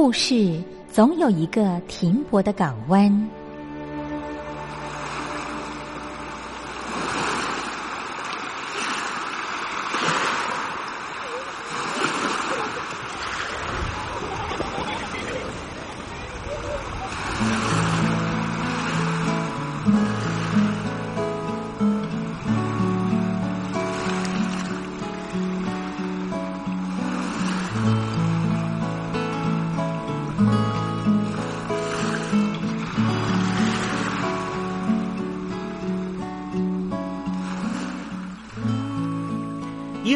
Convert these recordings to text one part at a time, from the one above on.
故事总有一个停泊的港湾。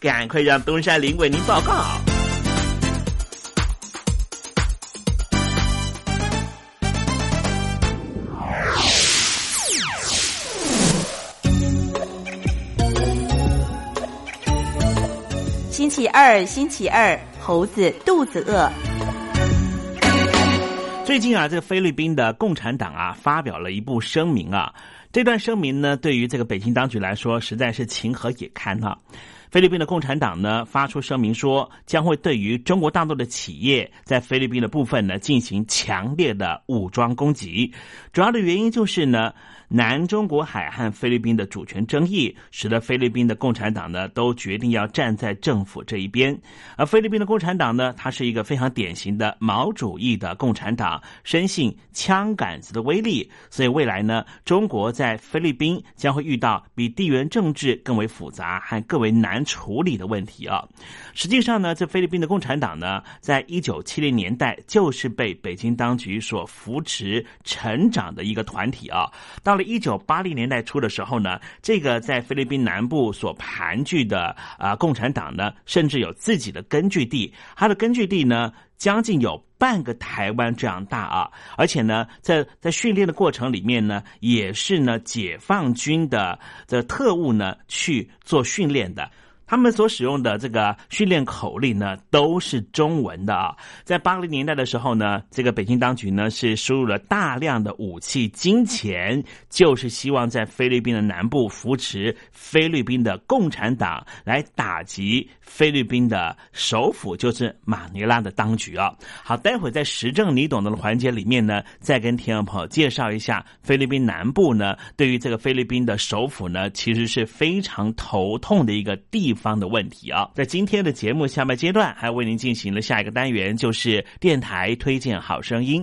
赶快让东山林为您报告。星期二，星期二，猴子肚子饿。最近啊，这个菲律宾的共产党啊发表了一部声明啊，这段声明呢，对于这个北京当局来说，实在是情何以堪啊。菲律宾的共产党呢发出声明说，将会对于中国大陆的企业在菲律宾的部分呢进行强烈的武装攻击。主要的原因就是呢，南中国海和菲律宾的主权争议，使得菲律宾的共产党呢都决定要站在政府这一边。而菲律宾的共产党呢，它是一个非常典型的毛主义的共产党，深信枪杆子的威力，所以未来呢，中国在菲律宾将会遇到比地缘政治更为复杂和更为难。处理的问题啊，实际上呢，这菲律宾的共产党呢，在一九七零年代就是被北京当局所扶持成长的一个团体啊。到了一九八零年代初的时候呢，这个在菲律宾南部所盘踞的啊共产党呢，甚至有自己的根据地，它的根据地呢，将近有半个台湾这样大啊。而且呢，在在训练的过程里面呢，也是呢解放军的的特务呢去做训练的。他们所使用的这个训练口令呢，都是中文的啊。在八零年代的时候呢，这个北京当局呢是输入了大量的武器、金钱，就是希望在菲律宾的南部扶持菲律宾的共产党，来打击菲律宾的首府，就是马尼拉的当局啊。好，待会在时政你懂得的环节里面呢，再跟听众朋友介绍一下菲律宾南部呢，对于这个菲律宾的首府呢，其实是非常头痛的一个地。方方的问题啊，在今天的节目下半阶段，还为您进行了下一个单元，就是电台推荐好声音。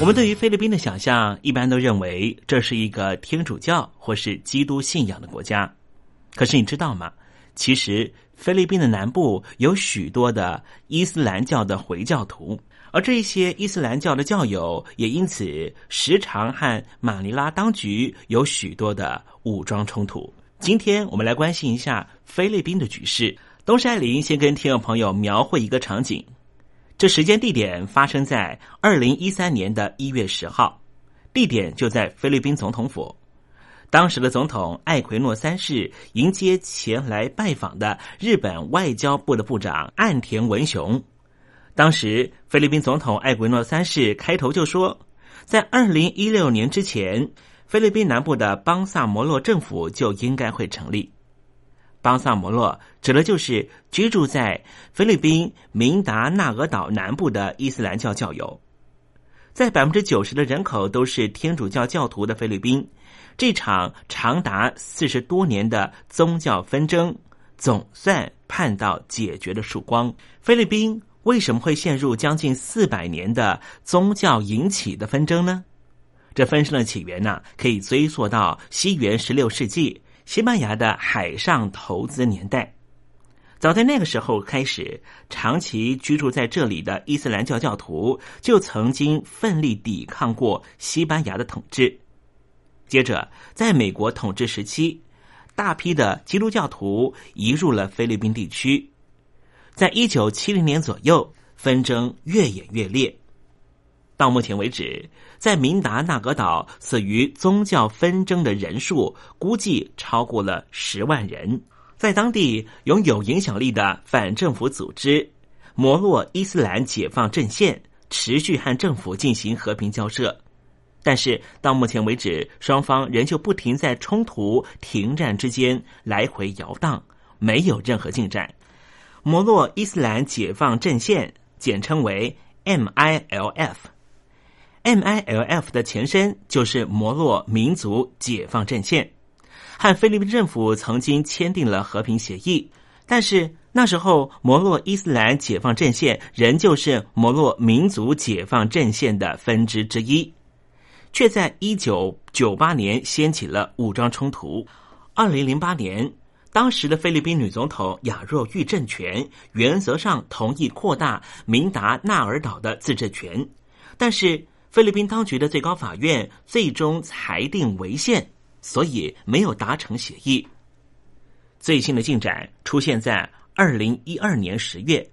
我们对于菲律宾的想象，一般都认为这是一个天主教或是基督信仰的国家。可是你知道吗？其实菲律宾的南部有许多的伊斯兰教的回教徒，而这些伊斯兰教的教友也因此时常和马尼拉当局有许多的武装冲突。今天我们来关心一下菲律宾的局势。东山林先跟听众朋友描绘一个场景。这时间地点发生在二零一三年的一月十号，地点就在菲律宾总统府。当时的总统艾奎诺三世迎接前来拜访的日本外交部的部长岸田文雄。当时菲律宾总统艾奎诺三世开头就说，在二零一六年之前，菲律宾南部的邦萨摩洛政府就应该会成立。邦萨摩洛指的就是居住在菲律宾明达纳俄岛南部的伊斯兰教教友，在百分之九十的人口都是天主教教徒的菲律宾，这场长达四十多年的宗教纷争总算盼到解决的曙光。菲律宾为什么会陷入将近四百年的宗教引起的纷争呢？这纷争的起源呢，可以追溯到西元十六世纪。西班牙的海上投资年代，早在那个时候开始，长期居住在这里的伊斯兰教教徒就曾经奋力抵抗过西班牙的统治。接着，在美国统治时期，大批的基督教徒移入了菲律宾地区。在一九七零年左右，纷争越演越烈。到目前为止，在明达纳格岛死于宗教纷争的人数估计超过了十万人。在当地拥有影响力的反政府组织摩洛伊斯兰解放阵线持续和政府进行和平交涉，但是到目前为止，双方仍旧不停在冲突停战之间来回摇荡，没有任何进展。摩洛伊斯兰解放阵线简称为 MILF。MILF 的前身就是摩洛民族解放阵线，和菲律宾政府曾经签订了和平协议，但是那时候摩洛伊斯兰解放阵线仍旧是摩洛民族解放阵线的分支之一，却在一九九八年掀起了武装冲突。二零零八年，当时的菲律宾女总统雅若玉政权原则上同意扩大明达纳尔岛的自治权，但是。菲律宾当局的最高法院最终裁定违宪，所以没有达成协议。最新的进展出现在二零一二年十月，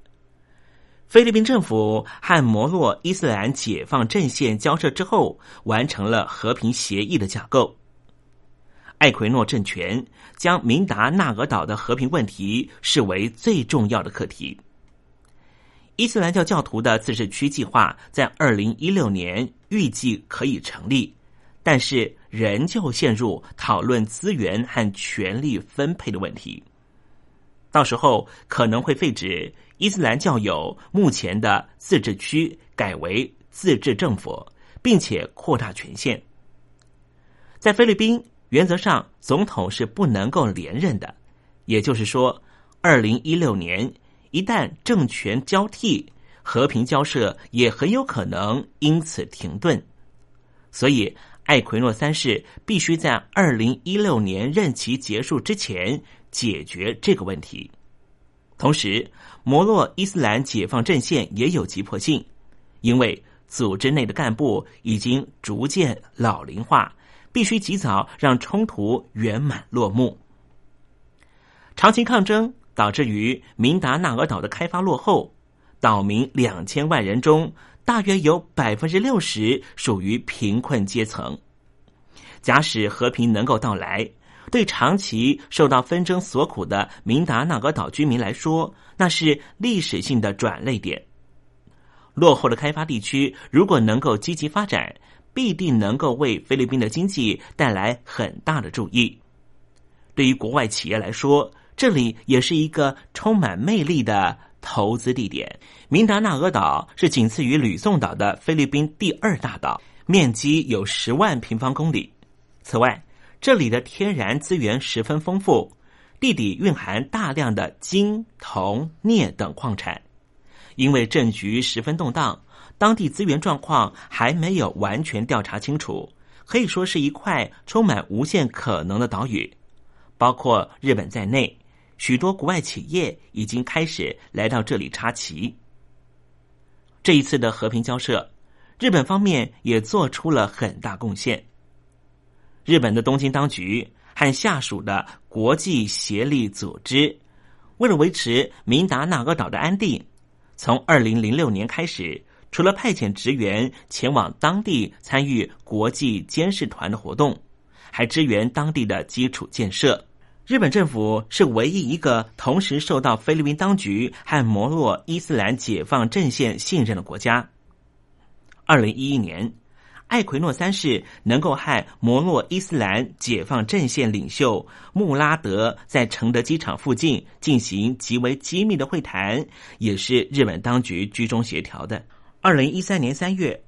菲律宾政府和摩洛伊斯兰解放阵线交涉之后，完成了和平协议的架构。艾奎诺政权将明达纳俄岛的和平问题视为最重要的课题。伊斯兰教教徒的自治区计划在二零一六年预计可以成立，但是仍旧陷入讨论资源和权力分配的问题。到时候可能会废止伊斯兰教友目前的自治区，改为自治政府，并且扩大权限。在菲律宾，原则上总统是不能够连任的，也就是说，二零一六年。一旦政权交替，和平交涉也很有可能因此停顿。所以，艾奎诺三世必须在二零一六年任期结束之前解决这个问题。同时，摩洛伊斯兰解放阵线也有急迫性，因为组织内的干部已经逐渐老龄化，必须及早让冲突圆满落幕。长期抗争。导致于明达纳尔岛的开发落后，岛民两千万人中，大约有百分之六十属于贫困阶层。假使和平能够到来，对长期受到纷争所苦的明达纳尔岛居民来说，那是历史性的转泪点。落后的开发地区如果能够积极发展，必定能够为菲律宾的经济带来很大的注意。对于国外企业来说，这里也是一个充满魅力的投资地点。明达纳俄岛是仅次于吕宋岛的菲律宾第二大岛，面积有十万平方公里。此外，这里的天然资源十分丰富，地底蕴含大量的金、铜、镍等矿产。因为政局十分动荡，当地资源状况还没有完全调查清楚，可以说是一块充满无限可能的岛屿，包括日本在内。许多国外企业已经开始来到这里插旗。这一次的和平交涉，日本方面也做出了很大贡献。日本的东京当局和下属的国际协力组织，为了维持明达纳俄岛的安定，从二零零六年开始，除了派遣职员前往当地参与国际监视团的活动，还支援当地的基础建设。日本政府是唯一一个同时受到菲律宾当局和摩洛伊斯兰解放阵线信任的国家。二零一一年，艾奎诺三世能够和摩洛伊斯兰解放阵线领袖穆拉德在承德机场附近进行极为机密的会谈，也是日本当局居中协调的。二零一三年三月，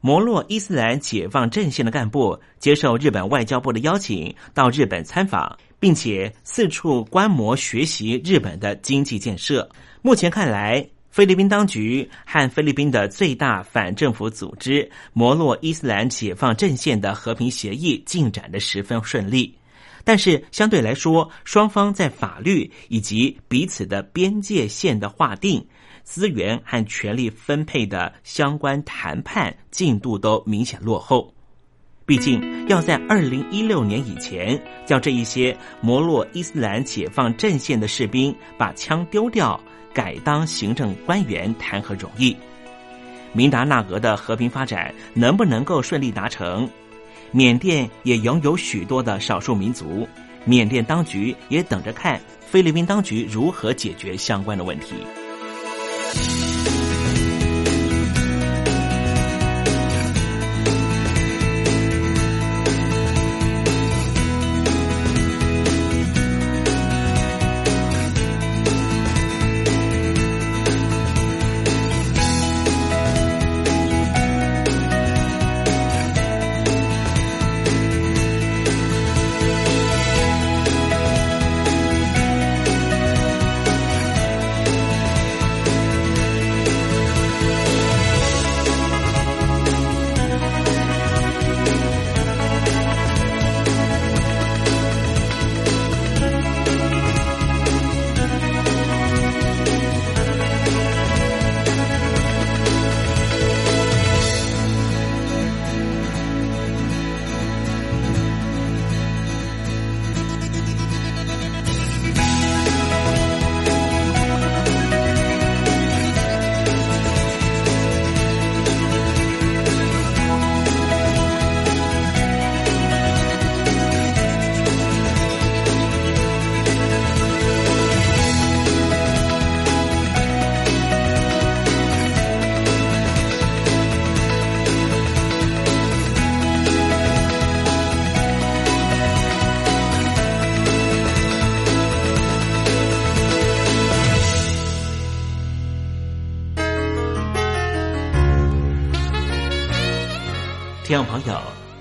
摩洛伊斯兰解放阵线的干部接受日本外交部的邀请，到日本参访。并且四处观摩学习日本的经济建设。目前看来，菲律宾当局和菲律宾的最大反政府组织摩洛伊斯兰解放阵线的和平协议进展的十分顺利。但是相对来说，双方在法律以及彼此的边界线的划定、资源和权力分配的相关谈判进度都明显落后。毕竟要在二零一六年以前叫这一些摩洛伊斯兰解放阵线的士兵把枪丢掉，改当行政官员，谈何容易？明达纳俄的和平发展能不能够顺利达成？缅甸也拥有许多的少数民族，缅甸当局也等着看菲律宾当局如何解决相关的问题。这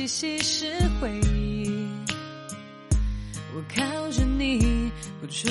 气息是回忆？我靠着你不出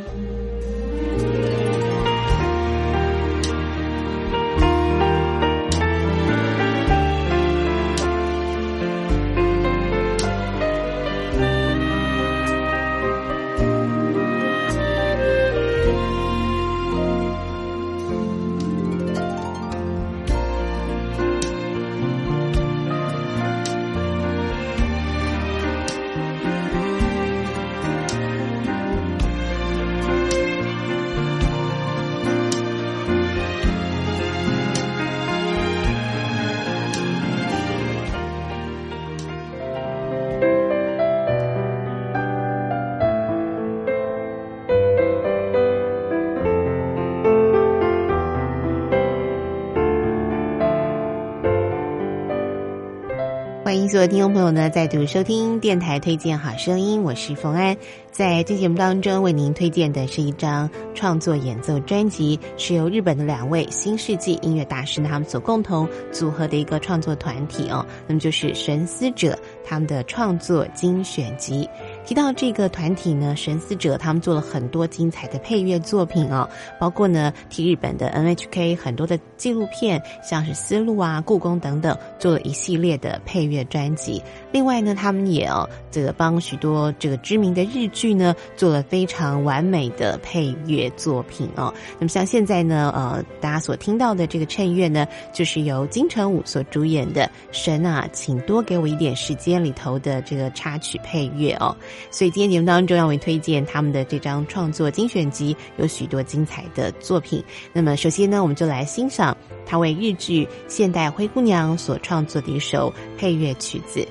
各位听众朋友呢再度收听电台推荐好声音，我是冯安。在这节目当中为您推荐的是一张创作演奏专辑，是由日本的两位新世纪音乐大师他们所共同组合的一个创作团体哦，那么就是神思者他们的创作精选集。提到这个团体呢，神思者他们做了很多精彩的配乐作品哦，包括呢替日本的 NHK 很多的纪录片，像是丝路啊、故宫等等，做了一系列的配乐专辑。另外呢，他们也哦这个帮许多这个知名的日剧呢做了非常完美的配乐作品哦。那么像现在呢，呃，大家所听到的这个衬乐呢，就是由金城武所主演的《神啊，请多给我一点时间》里头的这个插曲配乐哦。所以今天节目当中要为推荐他们的这张创作精选集，有许多精彩的作品。那么首先呢，我们就来欣赏他为日剧《现代灰姑娘》所创作的一首配乐曲子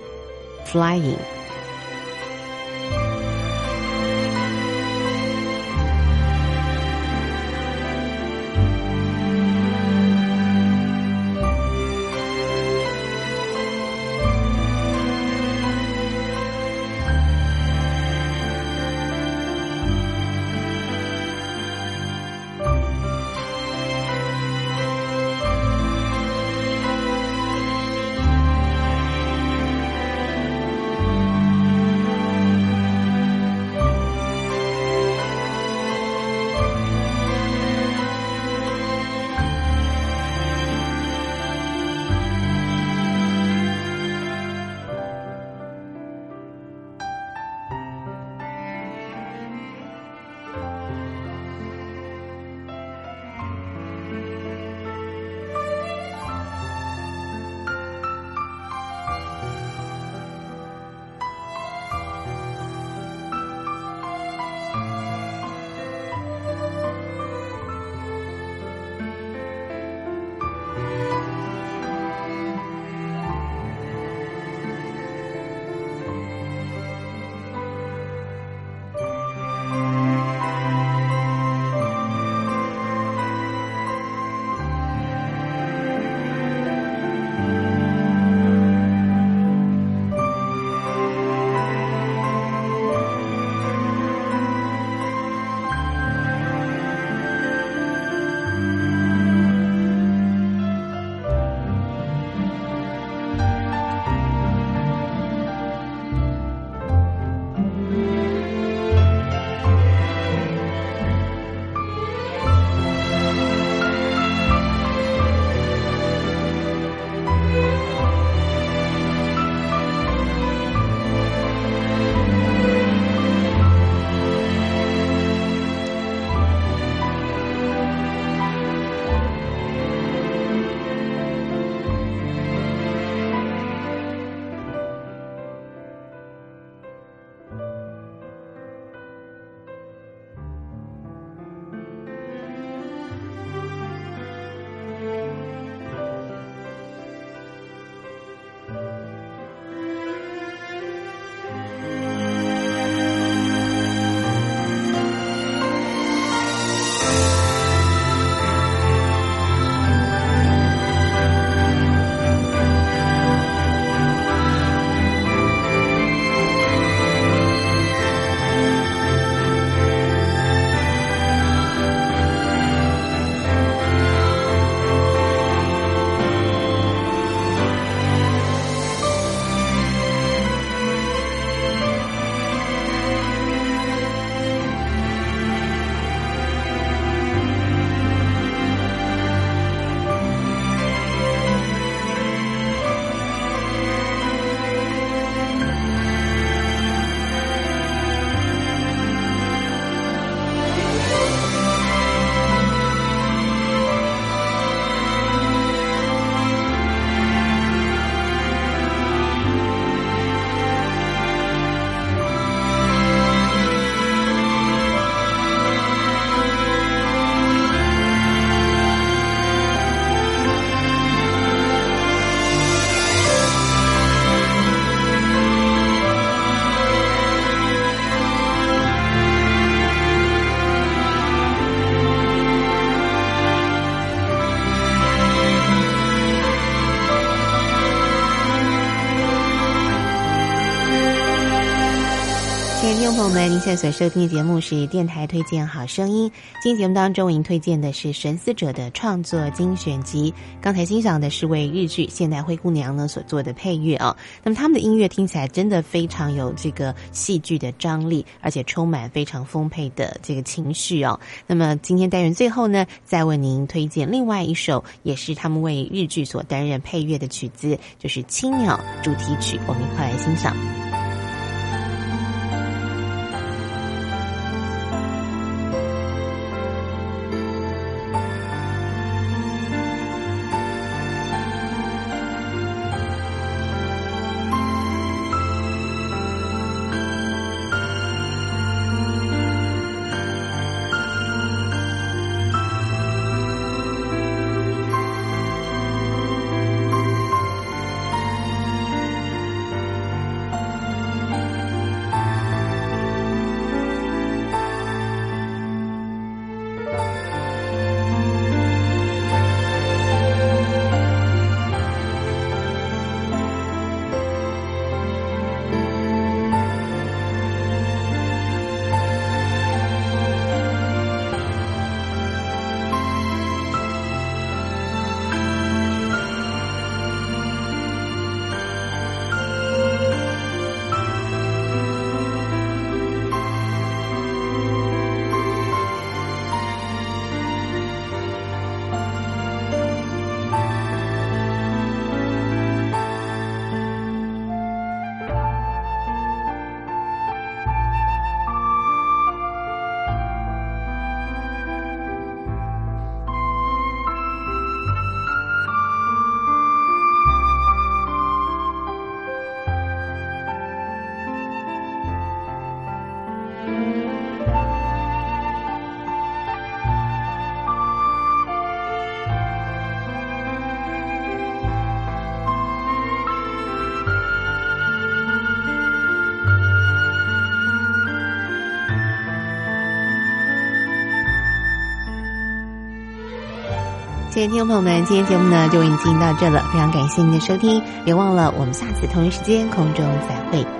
《Flying》。来，您现在所收听的节目是电台推荐好声音。今天节目当中，为您推荐的是神思者的创作精选集。刚才欣赏的是为日剧《现代灰姑娘》呢所做的配乐啊。那么他们的音乐听起来真的非常有这个戏剧的张力，而且充满非常丰沛的这个情绪哦。那么今天单元最后呢，再为您推荐另外一首，也是他们为日剧所担任配乐的曲子，就是《青鸟》主题曲。我们一块来欣赏。亲爱的听众朋友们，今天节目呢就为您进行到这了，非常感谢您的收听，别忘了我们下次同一时间空中再会。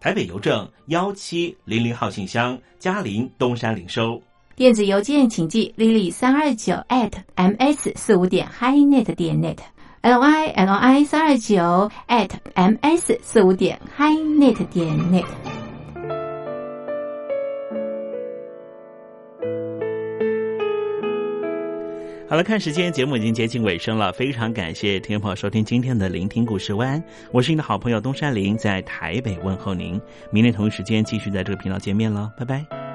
台北邮政幺七零零号信箱，嘉陵东山零收。电子邮件请寄 lily 三二九 at ms 四五点 hi net 点 net l y l i 三二九 at m s 四五点 hi net 点 net。好了，看时间，节目已经接近尾声了。非常感谢听众朋友收听今天的聆听故事湾，我是你的好朋友东山林，在台北问候您。明天同一时间继续在这个频道见面了，拜拜。